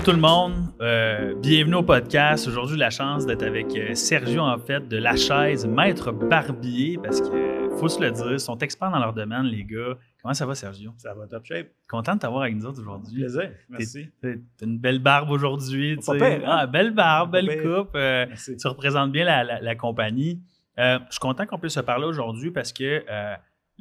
bonjour tout le monde. Euh, bienvenue au podcast. Aujourd'hui, la chance d'être avec euh, Sergio, en fait, de La Chaise, maître barbier, parce que faut se le dire, ils sont experts dans leur domaine, les gars. Comment ça va, Sergio? Ça va top shape. Content de t'avoir avec nous autres aujourd'hui. Plaisir. Merci. T'as une belle barbe aujourd'hui. hein? Ah, belle barbe, belle pire. coupe. euh, Merci. tu représentes bien la, la- la compagnie. Euh, je suis content qu'on puisse se parler aujourd'hui parce que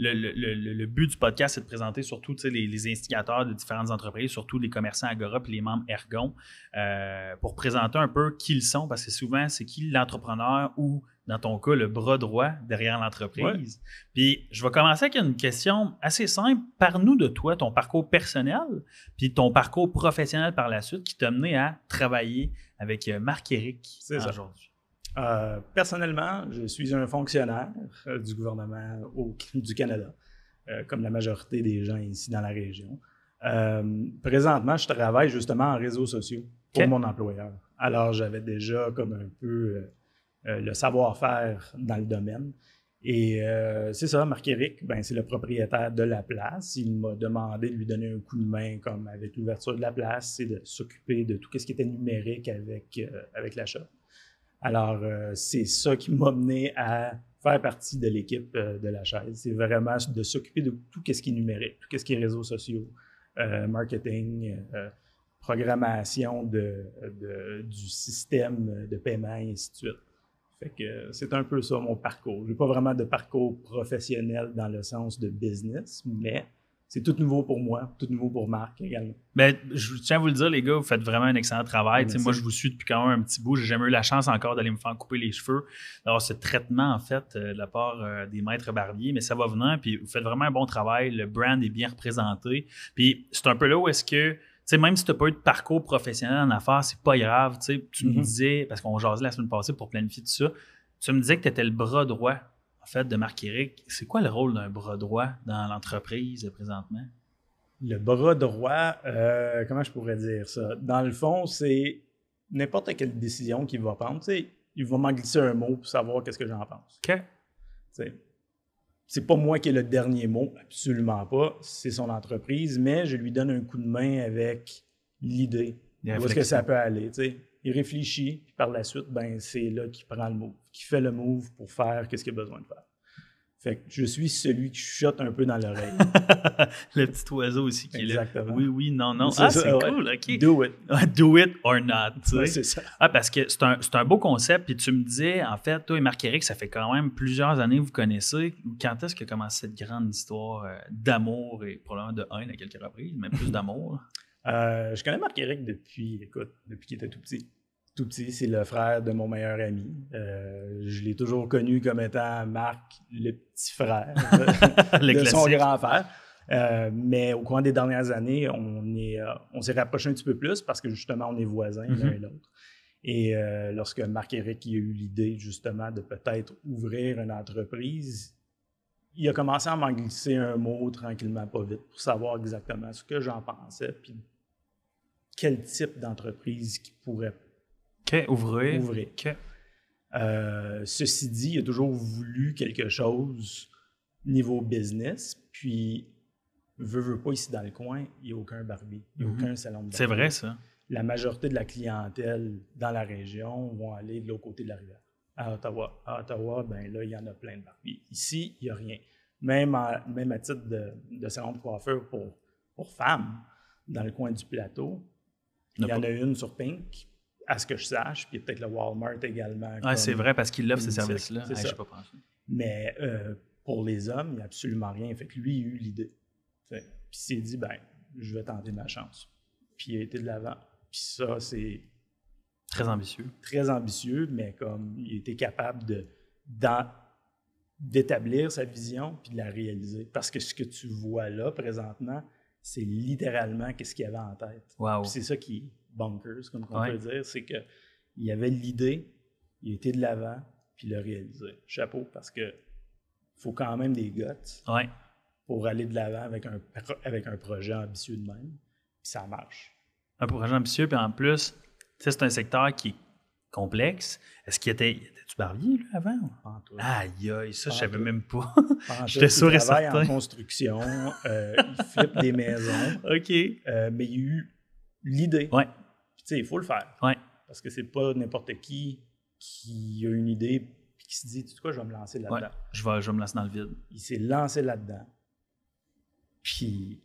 le, le- le- le- le but du podcast, c'est de présenter surtout les, les instigateurs de différentes entreprises, surtout les commerçants Agora et les membres Ergon, euh, pour présenter un peu qui ils sont, parce que souvent, c'est qui l'entrepreneur ou, dans ton cas, le bras droit derrière l'entreprise. Puis, je vais commencer avec une question assez simple. Parle-nous de toi, ton parcours personnel, puis ton parcours professionnel par la suite qui t'a mené à travailler avec euh, Marc-Éric C'est ça. aujourd'hui. Euh, personnellement, je suis un fonctionnaire euh, du gouvernement au- du Canada, euh, comme la majorité des gens ici dans la région. Euh, présentement, je travaille justement en réseaux sociaux pour mon employeur. Alors, j'avais déjà comme un peu le savoir-faire dans le domaine. Et c'est ça, Marc-Éric, ben, c'est le propriétaire de la place. Il m'a demandé de lui donner un coup de main comme avec l'ouverture de la place, c'est de s'occuper de tout ce qui était numérique avec, avec l'achat. Alors, euh, c'est ça qui m'a mené à faire partie de l'équipe euh, de la chaise. C'est vraiment de s'occuper de tout ce qui est numérique, tout ce qui est réseaux sociaux, euh, marketing, programmation de, du système de paiement et ainsi de suite. Que c'est un peu ça mon parcours. Je n'ai pas vraiment de parcours professionnel dans le sens de business, mais c'est tout nouveau pour moi, tout nouveau pour Marc également. Ben, je tiens à vous le dire, les gars, vous faites vraiment un excellent travail. Moi, je vous suis depuis quand même un petit bout. J'ai jamais eu la chance encore d'aller me faire couper les cheveux, d'avoir ce traitement, en fait, euh, de la part euh, des maîtres barbiers, mais ça va venir. Puis vous faites vraiment un bon travail. Le brand est bien représenté. Puis c'est un peu là où est-ce que, même si tu n'as pas eu de parcours professionnel en affaires, c'est pas grave. Tu me Mhm. disais, parce qu'on jasait la semaine passée pour planifier tout ça, tu me disais que tu étais le bras droit, fait, de Marc-Éric. C'est quoi le rôle d'un bras droit dans l'entreprise euh, présentement? Le bras droit, euh, comment je pourrais dire ça? Dans le fond, c'est n'importe quelle décision qu'il va prendre. Tu sais, il va m'en glisser un mot pour savoir qu'est-ce que j'en pense. OK. Tu sais, C'est pas moi qui ai le dernier mot, absolument pas. C'est son entreprise, mais je lui donne un coup de main avec l'idée. Où est-ce que ça peut aller? tu sais? Il réfléchit, puis par la suite, ben, c'est là qu'il prend le move, qu'il fait le move pour faire qu'est-ce qu'il a besoin de faire. Fait que je suis celui qui chuchote un peu dans l'oreille. le petit oiseau aussi qui est là. Exactement. Oui, oui, non, non. Ah, c'est ouais. cool, OK. Do it. Do it or not. Ouais, c'est ça. ah, parce que c'est un, un beau concept. Puis tu me disais, en fait, toi et Marc-Éric, ça fait quand même plusieurs années que vous connaissez. Quand est-ce que commence cette grande histoire euh, d'amour et probablement de haine à quelques reprises, mais plus d'amour? Euh, je connais Marc-Éric depuis, écoute, depuis qu'il était tout petit. Tout petit, c'est le frère de mon meilleur ami. Euh, je l'ai toujours connu comme étant Marc, le petit frère Le de son grand frère. Euh, mais au cours des dernières années, on est, on s'est rapproché un petit peu plus parce que justement, on est voisins l'un Mhm. et l'autre. Et lorsque Marc-Éric a eu l'idée justement de peut-être ouvrir une entreprise, il a commencé à m'en glisser un mot tranquillement, pas vite, pour savoir exactement ce que j'en pensais, puis quel type d'entreprise qui pourrait ouvrir. Euh, ceci dit, il a toujours voulu quelque chose niveau business, puis veut, veut pas ici dans le coin, il n'y a aucun barbier, il n'y a Mhm. aucun salon de C'est vrai, ça. La majorité de la clientèle dans la région vont aller de l'autre côté de la rivière. À Ottawa. À Ottawa, ben là, il y en a plein de barbiers. Ici, il n'y a rien. Même à, même à titre de, de salon de coiffeur pour, pour femmes, dans le coin du plateau, il y en a une sur Pink, à ce que je sache, puis peut-être le Walmart également. Ah, c'est vrai, parce qu'il offre ces services-là. pas pensé. Mais euh, pour les hommes, il n'y a absolument rien. Fait que lui, il a eu l'idée. Puis il s'est dit, ben, je vais tenter ma chance. Puis il a été de l'avant. Puis ça, c'est Très ambitieux. très ambitieux, mais comme il était capable de d'établir sa vision puis de la réaliser. Parce que ce que tu vois là présentement, c'est littéralement qu'est-ce qu'il avait en tête. Wow. C'est ça qui est bonkers, comme on Ouais. peut dire, c'est que il avait l'idée, il était de l'avant, puis il l'a réalisé. Chapeau, parce que faut quand même des guts Ouais. pour aller de l'avant avec un, avec un projet ambitieux de même, puis ça marche. Un projet ambitieux, puis en plus, c'est un secteur qui est complexe. Est-ce qu'il était. Étais-tu barbier, lui, avant? Aïe, aïe, ça, je savais même pas. J'étais sûr et Il travaille certain. en construction, euh, il flippe des maisons, OK. euh, mais il y a eu l'idée. Ouais. sais, il faut le faire. Ouais. Parce que c'est pas n'importe qui qui a une idée et qui se dit, tu sais quoi, je vais me lancer là-dedans. Ouais. Je, vais, je vais me lancer dans le vide. Il s'est lancé là-dedans. Puis,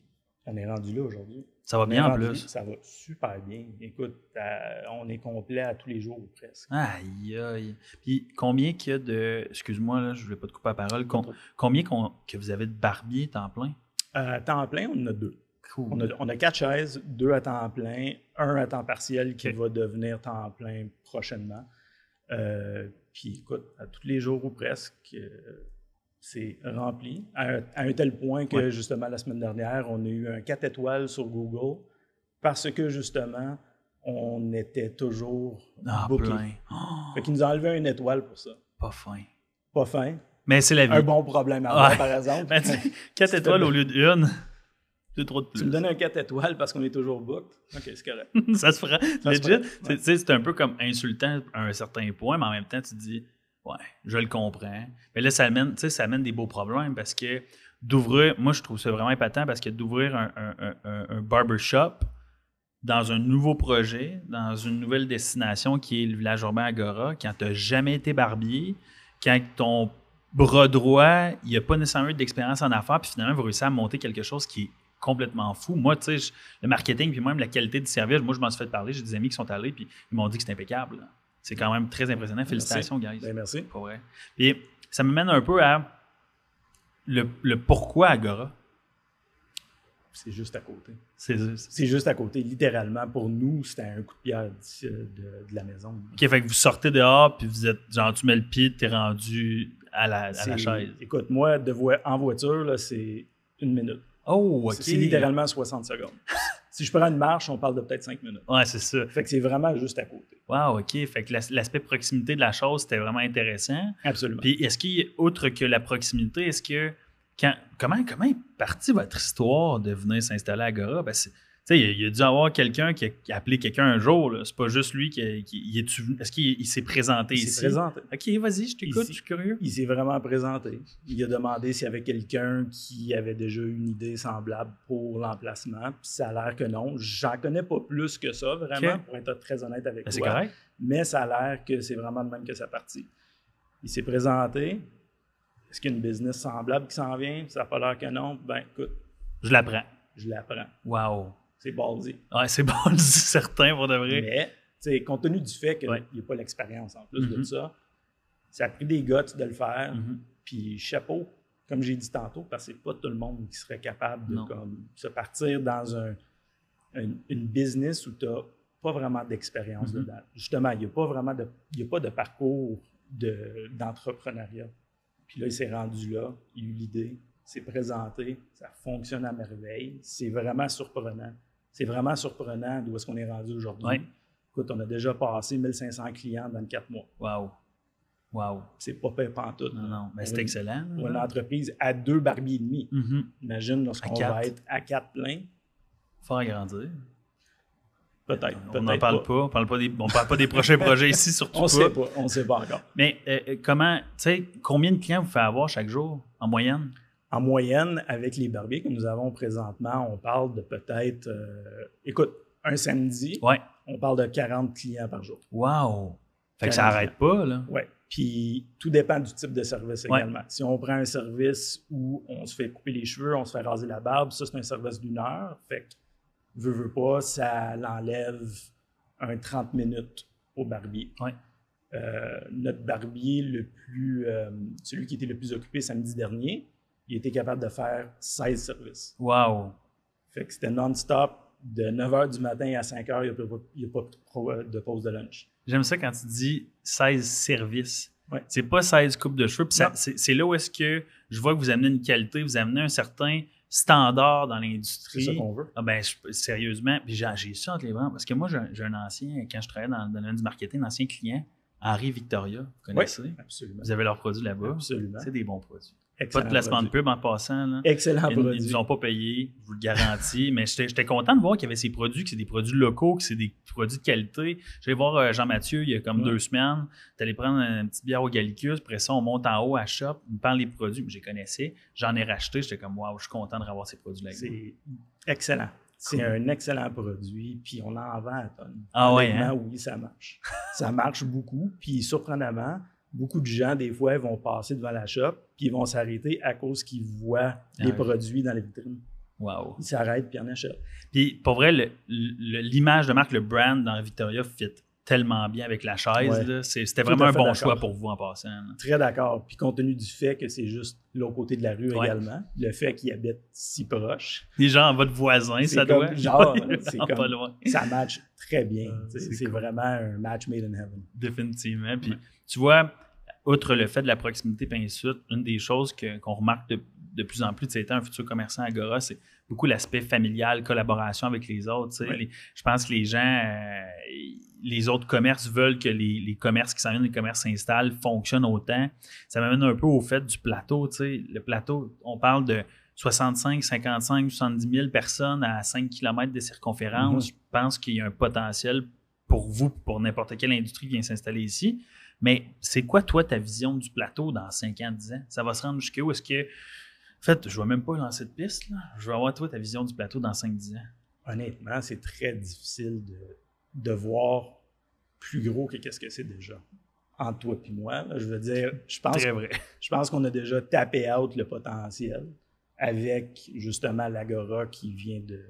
on est rendu là aujourd'hui. Ça va bien en plus. Ça va super bien. Écoute, euh, on est complet à tous les jours ou presque. Aïe, aïe. Puis combien qu'il y a de. Excuse-moi, là, je ne voulais pas te couper la parole. Com- combien que vous avez de barbiers temps plein? À temps plein, on en a deux. Cool. On a, on a quatre chaises, deux à temps plein, un à temps partiel qui va devenir temps plein prochainement. Euh, puis écoute, à tous les jours ou presque, euh, c'est rempli. À un, à un tel point que Ouais. justement la semaine dernière, on a eu un 4 étoiles sur Google parce que justement, on était toujours Ah, booké. plein. Oh, Fait qu'ils nous ont enlevé une étoile pour ça. pas fin. Pas fin. Mais c'est la vie. Un bon problème à avoir, Ouais. par exemple. Sais, 4 C'était étoiles au lieu d'une, c'est trop de Tu me plus. donnes un 4 étoiles parce qu'on est toujours booked. OK, c'est correct. ça se fera. Ça Legit, c'est- ouais. un peu comme insultant à un certain point, mais en même temps, tu te dis, ouais, je le comprends. Mais là, ça amène, ça amène des beaux problèmes parce que d'ouvrir, moi, je trouve ça vraiment épatant parce que d'ouvrir un, barbershop dans un nouveau projet, dans une nouvelle destination qui est le village urbain Agora, quand tu n'as jamais été barbier, quand ton bras droit, il n'y a pas nécessairement eu d'expérience en affaires, puis finalement, vous réussissez à monter quelque chose qui est complètement fou. Moi, tu sais, le marketing, puis même la qualité du service, moi, je m'en suis fait parler, j'ai des amis qui sont allés, puis ils m'ont dit que c'est impeccable. C'est quand même très impressionnant. Félicitations, guys. Ben, merci. Pas vrai. Puis ça me mène un peu à le, le pourquoi Agora? C'est juste à côté. C'est C'est juste à côté. Littéralement, pour nous, c'était un coup de pierre euh, de, de la maison. OK, fait que vous sortez dehors, puis vous êtes, genre, tu mets le pied, t'es rendu à la, à la chaise. Écoute, moi, de vo- en voiture, c'est une minute. Oh, OK. C'est littéralement 60 secondes. si je prends une marche, on parle de peut-être 5 minutes. Ouais, c'est ça. Fait que c'est vraiment juste à côté. Wow, OK. Fait que l'as- l'aspect proximité de la chose, c'était vraiment intéressant. Absolument. Puis est-ce qu'il y a, outre que la proximité, est-ce que. Quand, comment, comment est partie votre histoire de venir s'installer à Agora? Tu sais, il, a- il a dû avoir quelqu'un qui a, qui a appelé quelqu'un un jour. C'est pas juste lui qui. il venu- est-ce qu'il il s'est présenté il ici? s'est présenté. OK, vas-y, je t'écoute, je suis curieux. Il s'est vraiment présenté. Il a demandé s'il y avait quelqu'un qui avait déjà une idée semblable pour l'emplacement. Puis ça a l'air que non. J'en connais pas plus que ça, vraiment, pour être très honnête avec Ben, c'est toi. correct. mais ça a l'air que c'est vraiment de même que ça partit. Il s'est présenté. Est-ce qu'il y a une business semblable qui s'en vient? Ça n'a pas l'air que non. Ben, écoute, Je l'apprends. je l'apprends. Wow. C'est ballsy. Ouais, c'est c'est certain pour de vrai. Mais, tu sais, compte tenu du fait qu'il Ouais. n'y a pas l'expérience en plus de Mhm. ça, ça a pris des guts de le faire. Mhm. Puis chapeau, comme j'ai dit tantôt, parce que c'est pas tout le monde qui serait capable de comme, se partir dans un, un- une business où tu n'as pas vraiment d'expérience Mhm. dedans. Justement, il n'y a pas vraiment de, il y a pas de parcours de- d'entrepreneuriat. Puis là, il s'est rendu là, il a eu l'idée, s'est présenté, ça fonctionne à merveille. C'est vraiment surprenant. C'est vraiment surprenant d'où est-ce qu'on est rendu aujourd'hui. Écoute, on a déjà passé 1500 clients dans quatre mois. Wow. Wow. C'est pas pire pantoute. Non, non. Mais c'est excellent. Pour une entreprise à deux barbiers et demi. Mhm. Imagine lorsqu'on va être à quatre pleins. Faire grandir. Peut-être. On n'en parle pas. On parle pas des, on parle pas des prochains projets ici, surtout On pas. sait pas. On sait pas encore. Mais euh, euh, comment, tu sais, combien de clients vous faites avoir chaque jour en moyenne? En moyenne, avec les barbiers que nous avons présentement, on parle de peut-être, euh, écoute, un samedi, Ouais. on parle de 40 clients par jour. Wow. Fait que ça n'arrête pas, là. Ouais. Puis tout dépend du type de service Ouais. également. Si on prend un service où on se fait couper les cheveux, on se fait raser la barbe, ça c'est un service d'une heure. Fait que, veut, veut pas, ça l'enlève un 30 minutes au barbier. Ouais. Euh, notre barbier, le plus, euh, celui qui était le plus occupé samedi dernier, il était capable de faire 16 services. Wow. Fait que c'était non-stop. De 9 h du matin à 5 h, il n'y a, pas- pas de pause de lunch. J'aime ça quand tu dis 16 services. Ouais. C'est pas 16 coupes de cheveux. C'est c'est là où est-ce que je vois que vous amenez une qualité, vous amenez un certain standard dans C'est l'industrie. ça qu'on veut. Ah ben, je- sérieusement, puis j'ai ça entre les bras. Parce que moi, j'ai un- ancien, quand je travaillais dans, dans le domaine du marketing, un ancien client, Henri Victoria, vous connaissez? Absolument. Vous avez leurs produits là-bas. Absolument. C'est des bons produits. Pas de placement produit. de pub en passant. Là. Excellent Ils ne produit. nous ont pas payé, je vous le garantis. mais j'étais content de voir qu'il y avait ces produits, que c'est des produits locaux, que c'est des produits de qualité. J'allais voir euh, Jean-Mathieu il y a comme Ouais. deux semaines. Tu allé prendre une petite bière au Gallicus. Après ça, on monte en haut à Shop. Il me parle des produits. Je les connaissais. J'en ai racheté. J'étais comme, waouh, je suis content de revoir ces produits-là. C'est excellent. C'est un excellent produit, puis on en vend à tonnes. Ah ouais, hein? oui, ça marche. ça marche beaucoup, puis surprenamment, beaucoup de gens, des fois, vont passer devant la shop, puis ils vont s'arrêter à cause qu'ils voient les produits dans les vitrines. Wow. Ils s'arrêtent, puis en achètent. Puis pour vrai, l'image de marque, le brand dans Victoria fit tellement bien avec la chaise. Ouais. C'était vraiment un bon choix pour vous en passant. là. Très d'accord. Puis compte tenu du fait que c'est juste l'autre côté de la rue Ouais. également, le fait qu'ils habitent si proche, Les gens, votre voisin, ça comme doit. genre, c'est comme- pas loin. ça match très bien. Euh, c'est c'est cool. vraiment un match made in heaven. Définitivement. Puis Ouais. tu vois, outre le fait de la proximité Pinsuite, une des choses qu'on remarque de, de plus en plus, tu sais, étant un futur commerçant à Agora, c'est beaucoup l'aspect familial, collaboration avec les autres. Les- je pense que les gens, euh, les autres commerces veulent que les, les commerces qui s'en viennent, les commerces s'installent, fonctionnent autant. Ça m'amène un peu au fait du plateau. tu sais. Le plateau, on parle de 65, 55, 70 000 personnes à 5 km de circonférence. Mhm. Je pense qu'il y a un potentiel pour vous, pour n'importe quelle industrie qui vient s'installer ici. Mais c'est quoi, toi, ta vision du plateau dans 5 ans, 10 ans? Ça va se rendre jusqu'où? Est-ce que. En fait, je ne vais même pas lancer de piste. Là. Je veux avoir, toi, ta vision du plateau dans 5-10 ans. Honnêtement, c'est très difficile de, de voir plus gros que qu'est-ce que c'est déjà. Entre toi et moi, là, je veux dire, je pense, Très vrai. je pense qu'on a déjà tapé out le potentiel avec justement l'Agora qui vient de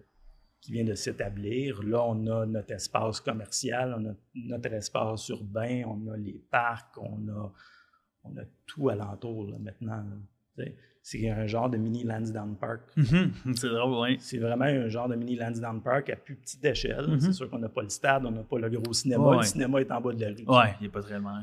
qui vient de s'établir. Là, on a notre espace commercial, on a notre espace urbain, on a les parcs, on a, on a tout alentour là, maintenant. là. C'est un genre de mini Lansdowne Park. Mhm. c'est drôle, oui. C'est vraiment un genre de mini Lansdowne Park à plus petite échelle. Mhm. C'est sûr qu'on n'a pas le stade, on n'a pas le gros cinéma. Ouais. Le cinéma est en bas de la rue. Ouais, il n'y a pas très loin.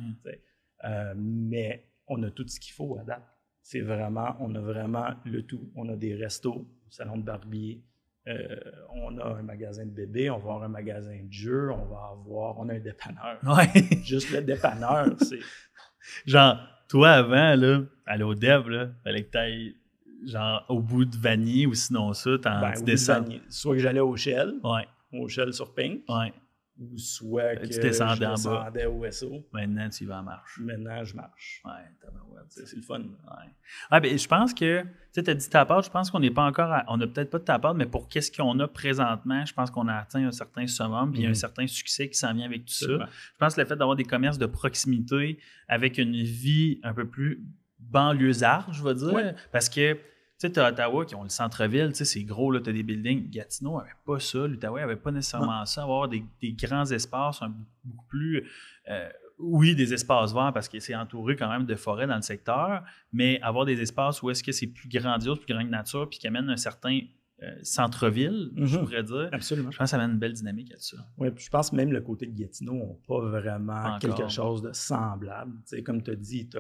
Euh, mais on a tout ce qu'il faut à date. C'est vraiment, on a vraiment le tout. On a des restos, salon de barbier, euh, on a un magasin de bébés, on va avoir un magasin de jeux, on va avoir, on a un dépanneur. Ouais. Juste le dépanneur, c'est Genre, toi, avant, là, aller au dev, là, fallait que tu ailles, genre, au bout de Vanier ou sinon ça, t'en, ben, tu descends. Soit que j'allais au Shell, Ouais, au Shell sur Pink, ouais. Ou soit que Tu descendais je en bas. au SO. Maintenant, tu y vas en marche. Maintenant, je marche. Ouais. C'est le fun. Ouais. Ah, ben, je pense que, tu sais, tu as dit ta part, je pense qu'on n'est pas encore, à- on n'a peut-être pas de ta part, mais pour qu'est-ce qu'on a présentement, je pense qu'on a atteint un certain summum, puis un Mhm. certain succès qui s'en vient avec tout ça. Je pense que le fait d'avoir des commerces de proximité avec une vie un peu plus banlieusarde, je vais dire, Ouais. parce que, tu sais, tu as Ottawa qui ont le centre-ville, tu sais, c'est gros, là, tu as des buildings. Gatineau n'avait pas ça, l'Outaouais n'avait pas nécessairement ça, avoir des, des grands espaces, un- beaucoup plus. euh, oui, des espaces verts parce que c'est entouré quand même de forêts dans le secteur, mais avoir des espaces où est-ce que c'est plus grandiose, plus grand que nature, puis qui amène un certain euh, centre-ville, je Mhm. pourrais dire. Absolument. Je pense que ça amène une belle dynamique à ça. Oui, puis je pense même le côté de Gatineau n'a pas vraiment Encore. quelque chose de semblable. Tu sais, comme tu as dit, t'as-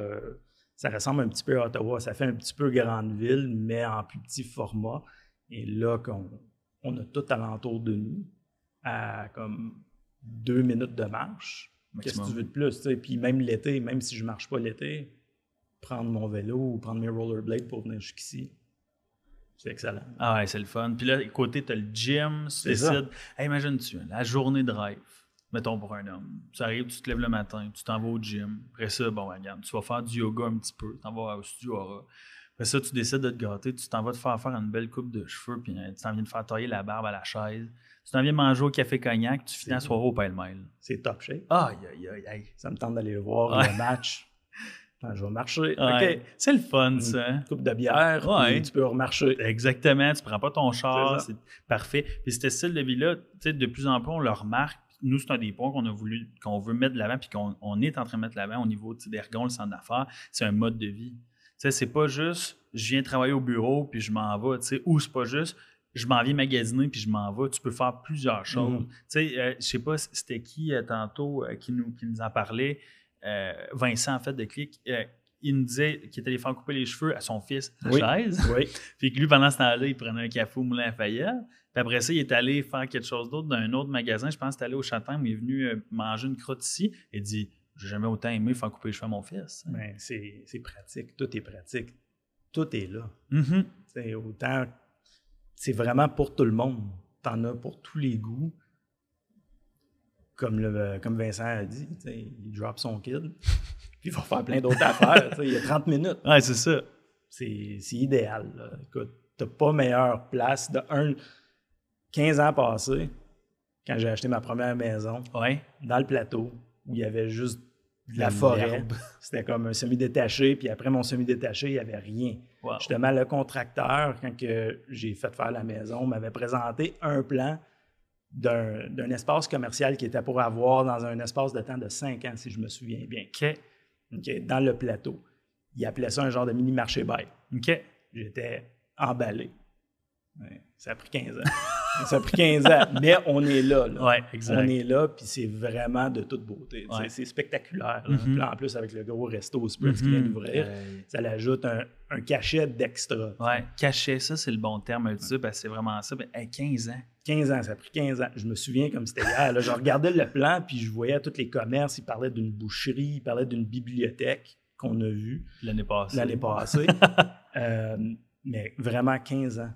ça ressemble un petit peu à Ottawa. Ça fait un petit peu grande ville, mais en plus petit format. Et là, qu'on on a tout alentour de nous, à comme deux minutes de marche. Qu'est-ce que tu veux de plus? tu sais? Puis même l'été, même si je ne marche pas l'été, prendre mon vélo ou prendre mes rollerblades pour venir jusqu'ici, c'est excellent. Ah ouais, c'est le fun. Puis là, côté, tu as le gym, tu décides. Hey, imagine-tu, la journée de rêve, mettons pour un homme. Tu arrives, tu te lèves le matin, tu t'en vas au gym. Après ça, bon, ben, regarde, tu vas faire du yoga un petit peu, tu t'en vas au studio Aura. Après ça, tu décides de te gâter, tu t'en vas te faire faire une belle coupe de cheveux, puis euh, tu t'en viens de faire tailler la barbe à la chaise. Tu t'en viens manger au café cognac, tu finis la soirée au pêle-mêle. C'est top shape. Aïe, aïe, aïe, aïe. Ça me tente d'aller voir Ouais. le match. Attends, je vais marcher. Ouais. OK. C'est le fun, ça. Une coupe de bière, Ouais. tu peux remarcher. Exactement, tu prends pas ton char, C'est parfait. Puis ce style de vie-là, tu sais, de plus en plus, on le remarque. Nous, c'est un des points qu'on a voulu, qu'on veut mettre de l'avant, puis qu'on on est en train de mettre de l'avant au niveau d'Ergon, le centre d'affaires. C'est un mode de vie. Tu c'est pas juste je viens travailler au bureau puis je m'en vais, tu sais, ou c'est pas juste je m'en viens magasiner puis je m'en vais. Tu peux faire plusieurs choses. Mhm. Tu sais, euh, je sais pas, c'était qui euh, tantôt euh, qui, nous, qui nous en parlait, Vincent, en fait, de Click. Il nous disait qu'il était allé faire couper les cheveux à son fils à Oui. chaise. Oui. Puis que lui, pendant ce temps-là, il prenait un café au Moulin Lafayette. Puis après ça, il est allé faire quelque chose d'autre dans un autre magasin. Je pense que c'était allé au Châtain, mais il est venu euh, manger une crotte ici. Et il dit J'ai jamais autant aimé faire couper les cheveux à mon fils. Ben, c'est c'est pratique. Tout est pratique. Tout est là. Mhm. C'est autant. C'est vraiment pour tout le monde. T'en as pour tous les goûts. Comme, le, comme Vincent a dit, il drop son kid. Puis il va faire plein d'autres affaires. Il y a 30 minutes. Ouais, c'est ça. C'est idéal. là. Écoute, t'as pas meilleure place. De un, 15 ans passés, quand j'ai acheté ma première maison, Ouais. dans le plateau, où il y avait juste de la forêt. C'était comme un semi-détaché, puis après mon semi-détaché, il n'y avait rien. Wow. Justement, le contracteur, quand j'ai fait faire la maison, m'avait présenté un plan d'un espace commercial qui était pour avoir dans un espace de temps de 5 ans, si je me souviens bien. Dans le plateau. Il appelait ça un genre de mini-marché bail. OK? J'étais emballé. Ça a pris 15 ans. ça a pris 15 ans, mais on est là. là. Ouais, exact. On est là, puis c'est vraiment de toute beauté. Ouais. C'est spectaculaire. Mhm. Là, en plus, avec le gros resto Spritz qui vient Mhm. d'ouvrir, Euh, ça l'ajoute un, un cachet d'extra. ouais, cacher ça, c'est le bon terme là-dessus, parce que c'est vraiment ça. Ben, hey, 15 ans. 15 ans, ça a pris 15 ans. Je me souviens comme c'était hier. là. je regardais le plan, puis je voyais tous les commerces. Ils parlaient d'une boucherie, ils parlaient d'une bibliothèque qu'on a vue L'année passée. l'année passée. Euh, mais vraiment 15 ans.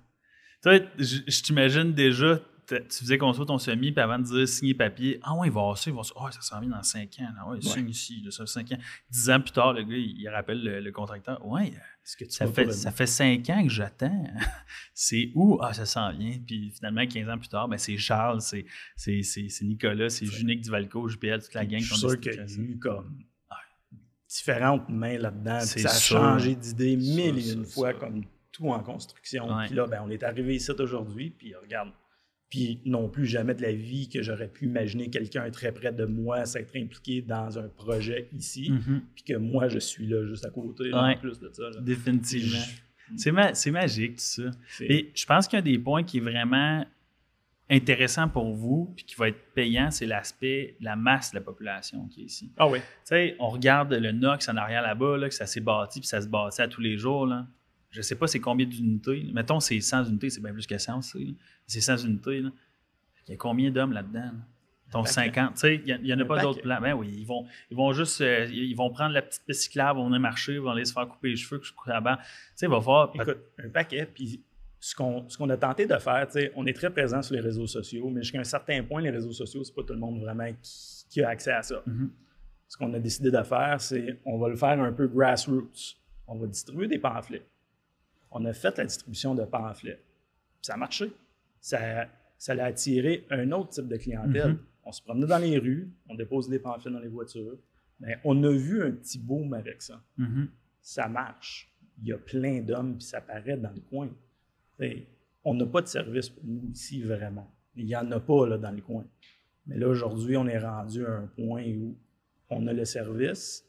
Toi, je, je t'imagine déjà, tu faisais construire ton semi, puis avant de dire signer papier, ah ouais, il va avoir ça, il va avoir ça. Ah, ça s'en vient dans 5 ans. Ah ouais, signe ici, là, ça fait 5 ans. 10 ans plus tard, le gars, il, il rappelle le, le contracteur. Ouais, Est-ce que tu ça fait, ça fait 5 ans que j'attends. c'est où? Ah, ça s'en vient. Puis finalement, 15 ans plus tard, ben, c'est Charles, c'est, Nicolas, c'est Junique Duvalco, JPL, toute la gang Je suis sûr qu'il y a eu comme différentes mains là-dedans. Ça a sûr. changé d'idée mille et une fois, comme tout en construction. Ouais. Puis là, ben, on est arrivé ici aujourd'hui, puis regarde. Puis non plus jamais de la vie que j'aurais pu imaginer quelqu'un très près de moi s'être impliqué dans un projet ici, Mhm. puis que moi, je suis là juste à côté, là, Ouais. en plus de ça. là. Définitivement. C'est, ma- c'est magique, tout ça. Et je pense qu'un des points qui est vraiment intéressant pour vous, puis qui va être payant, c'est l'aspect de la masse de la population qui est ici. Ah oui. Tu sais, on regarde le Nox en arrière là-bas, là, que ça s'est bâti, puis ça se bâtit à tous les jours. Là. Je sais pas c'est combien d'unités. Mettons, c'est 100 unités, c'est bien plus que 100 aussi. C'est 100 unités. là. Il y a combien d'hommes là-dedans? là? Paquet. 50. Tu sais, il n'y en a pas d'autres plans. Ben oui, ils vont, ils vont juste, euh, ils vont prendre la petite piste cyclable, vont venir marcher, ils vont aller se faire couper les cheveux, que je coupe là-bas. Tu sais, va falloir. Écoute, un paquet, puis ce qu'on a tenté de faire, tu sais, on est très présent sur les réseaux sociaux, mais jusqu'à un certain point, les réseaux sociaux, c'est pas tout le monde vraiment qui, qui a accès à ça. Mhm. Ce qu'on a décidé de faire, c'est on va le faire un peu grassroots. On va distribuer des pamphlets. On a fait la distribution de pamphlets. Ça a marché. Ça, ça a attiré un autre type de clientèle. Mhm. On se promenait dans les rues, on dépose des pamphlets dans les voitures. Mais on a vu un petit boom avec ça Mhm. ça marche. Il y a plein d'hommes, puis ça paraît dans le coin. On n'a pas de service pour nous ici, vraiment. Il n'y en a pas là, dans le coin. Mais là, aujourd'hui, on est rendu à un point où on a le service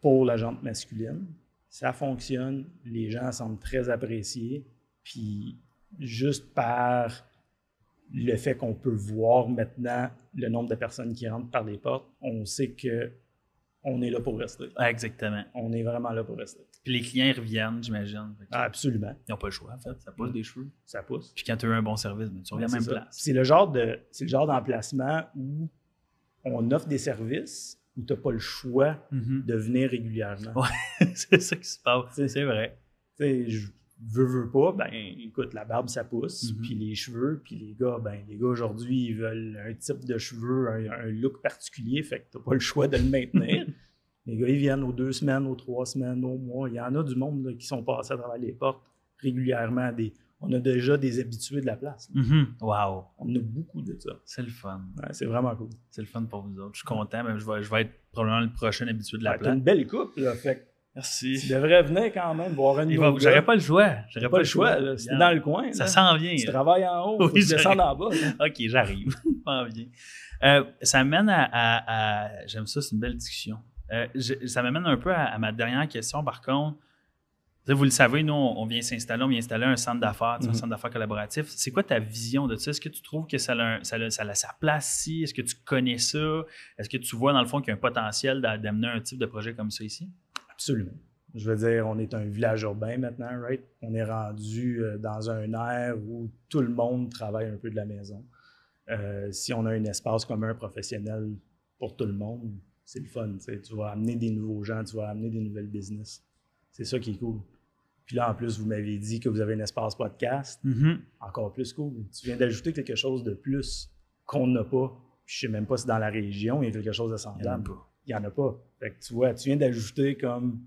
pour la jante masculine. Ça fonctionne. Les gens semblent très appréciés. Puis, juste par le fait qu'on peut voir maintenant le nombre de personnes qui rentrent par les portes, on sait que on est là pour rester. Ah, exactement. On est vraiment là pour rester. Puis les clients reviennent, j'imagine. Ah, absolument. Ils n'ont pas le choix, en fait. Ça pousse des cheveux. Ça pousse. Puis quand tu as eu un bon service, ben, tu reviens à la même ça. place. C'est le genre de c'est le genre d'emplacement où on offre des services où tu n'as pas le choix Mhm. de venir régulièrement. Ouais. c'est ça qui se passe. C'est- vrai. Tu je veux, veux pas, ben écoute, la barbe, ça pousse, Mhm. puis les cheveux, puis les gars, ben les gars aujourd'hui, ils veulent un type de cheveux, un, un look particulier, fait que t'as pas le choix de le maintenir. les gars, ils viennent aux deux semaines, aux trois semaines, aux mois. Il y en a du monde là, qui sont passés à travers les portes régulièrement. Des, on a déjà des habitués de la place. Mhm. Wow. On a beaucoup de ça. C'est le fun. Ouais, c'est vraiment cool. C'est le fun pour vous autres. Je suis content. mais je, vais, je vais être probablement le prochain habitué de la Ouais, T'as place. une belle coupe, là, fait que tu Merci. devrais venir quand même voir un gars. J'aurais pas le choix. J'aurais T'as pas le choix, t'es dans le coin, Ça s'en vient. tu là. travailles en haut, Oui, tu descendes j'arrive. en bas. là. OK, j'arrive. Pas bien. Euh, ça mène à. à- à- J'aime ça, c'est une belle discussion. Euh, je- ça m'amène un peu à, à ma dernière question, par contre. Vous le savez, nous, on vient s'installer, on vient installer un centre d'affaires, sais, Mhm. un centre d'affaires collaboratif. C'est quoi ta vision de ça? Est-ce que tu trouves que ça a, un- ça a- ça a sa place ici? Est-ce que tu connais ça? Est-ce que tu vois, dans le fond, qu'il y a un potentiel d'a- d'amener un type de projet comme ça ici? Absolument. Je veux dire, on est un village urbain maintenant, right? On est rendu euh, dans un air où tout le monde travaille un peu de la maison. Euh, si on a un espace commun professionnel pour tout le monde, c'est le fun. Tu vas amener des nouveaux gens, tu vas amener des nouvelles business. C'est ça qui est cool. Puis là, en plus, vous m'avez dit que vous avez un espace podcast. Encore plus cool. Tu viens d'ajouter quelque chose de plus qu'on n'a pas. Je sais même pas si dans la région, il y a quelque chose de Il y en a semblable. pas. Il n'y en a pas. Fait que tu vois, tu viens d'ajouter comme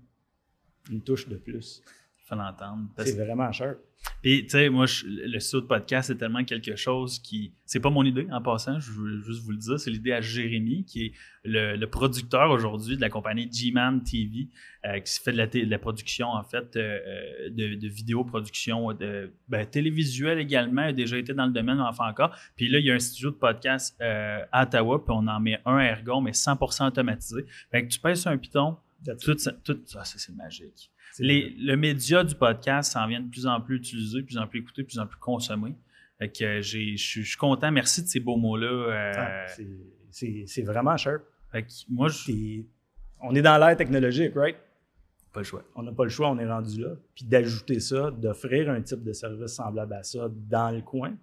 une touche de plus. Faut l'entendre. C'est vraiment cher. Puis, tu sais, moi, le studio de podcast, c'est tellement quelque chose qui. C'est pas mon idée, en passant, je veux juste vous le dire. C'est l'idée à Jérémy, qui est le, producteur aujourd'hui de la compagnie G-Man TV, euh, qui fait de la, de la, production, en fait, euh, euh, de, de vidéoproduction, de ben, télévisuel également. Il a déjà été dans le domaine, on en fait encore. Puis là, il y a un studio de podcast à Ottawa, puis on en met un ergon, mais 100% automatisé. Fait que tu pèses sur un piton, tout, ça, tout ça, c'est magique le média du podcast s'en vient de plus en plus utilisé, de plus en plus écouté, de plus en plus consommé. que je suis content. Merci de ces beaux mots-là. Euh, ah, c'est vraiment cher. moi, on est dans l'ère technologique, right? Pas le choix. On n'a pas le choix, on est rendu là. Puis d'ajouter ça, d'offrir un type de service semblable à ça dans le coin,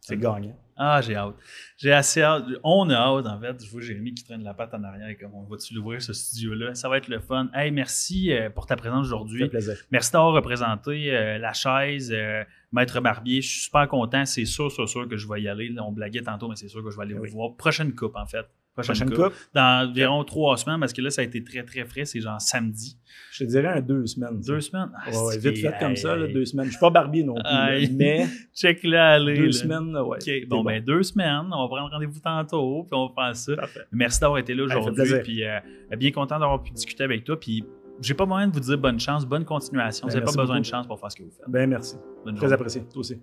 c'est gagnant. Ah, j'ai hâte. J'ai assez hâte. On a hâte, en fait. Je vois Jérémy qui traîne la patte en arrière. Comme on va-tu l'ouvrir, ce studio-là? Ça va être le fun. Hey, merci euh, pour ta présence aujourd'hui. plaisir. Merci d'avoir représenté euh, la chaise, euh, Maître Barbier. Je suis super content. C'est sûr, sûr, sûr que je vais y aller. On blaguait tantôt, mais c'est sûr que je vais aller vous voir. Prochaine coupe, en fait. Prochaine, coupe. Dans environ trois semaines, parce que là, ça a été très, très frais. C'est genre samedi. Je te dirais un deux semaines. Deux semaines? Ah, ouais, vite fait comme ça, deux semaines. Je suis pas barbier non plus, mais. Check là, allez. Deux semaines, ouais. Bon, ben deux semaines. On va prendre rendez-vous tantôt, puis on va faire ça. Merci d'avoir été là aujourd'hui. puis euh, bien content d'avoir pu discuter avec toi. Puis j'ai pas moyen de vous dire bonne chance, bonne continuation. vous n'avez pas besoin de chance pour faire ce que vous faites. Ben merci. Bonne Très apprécié. Toi aussi.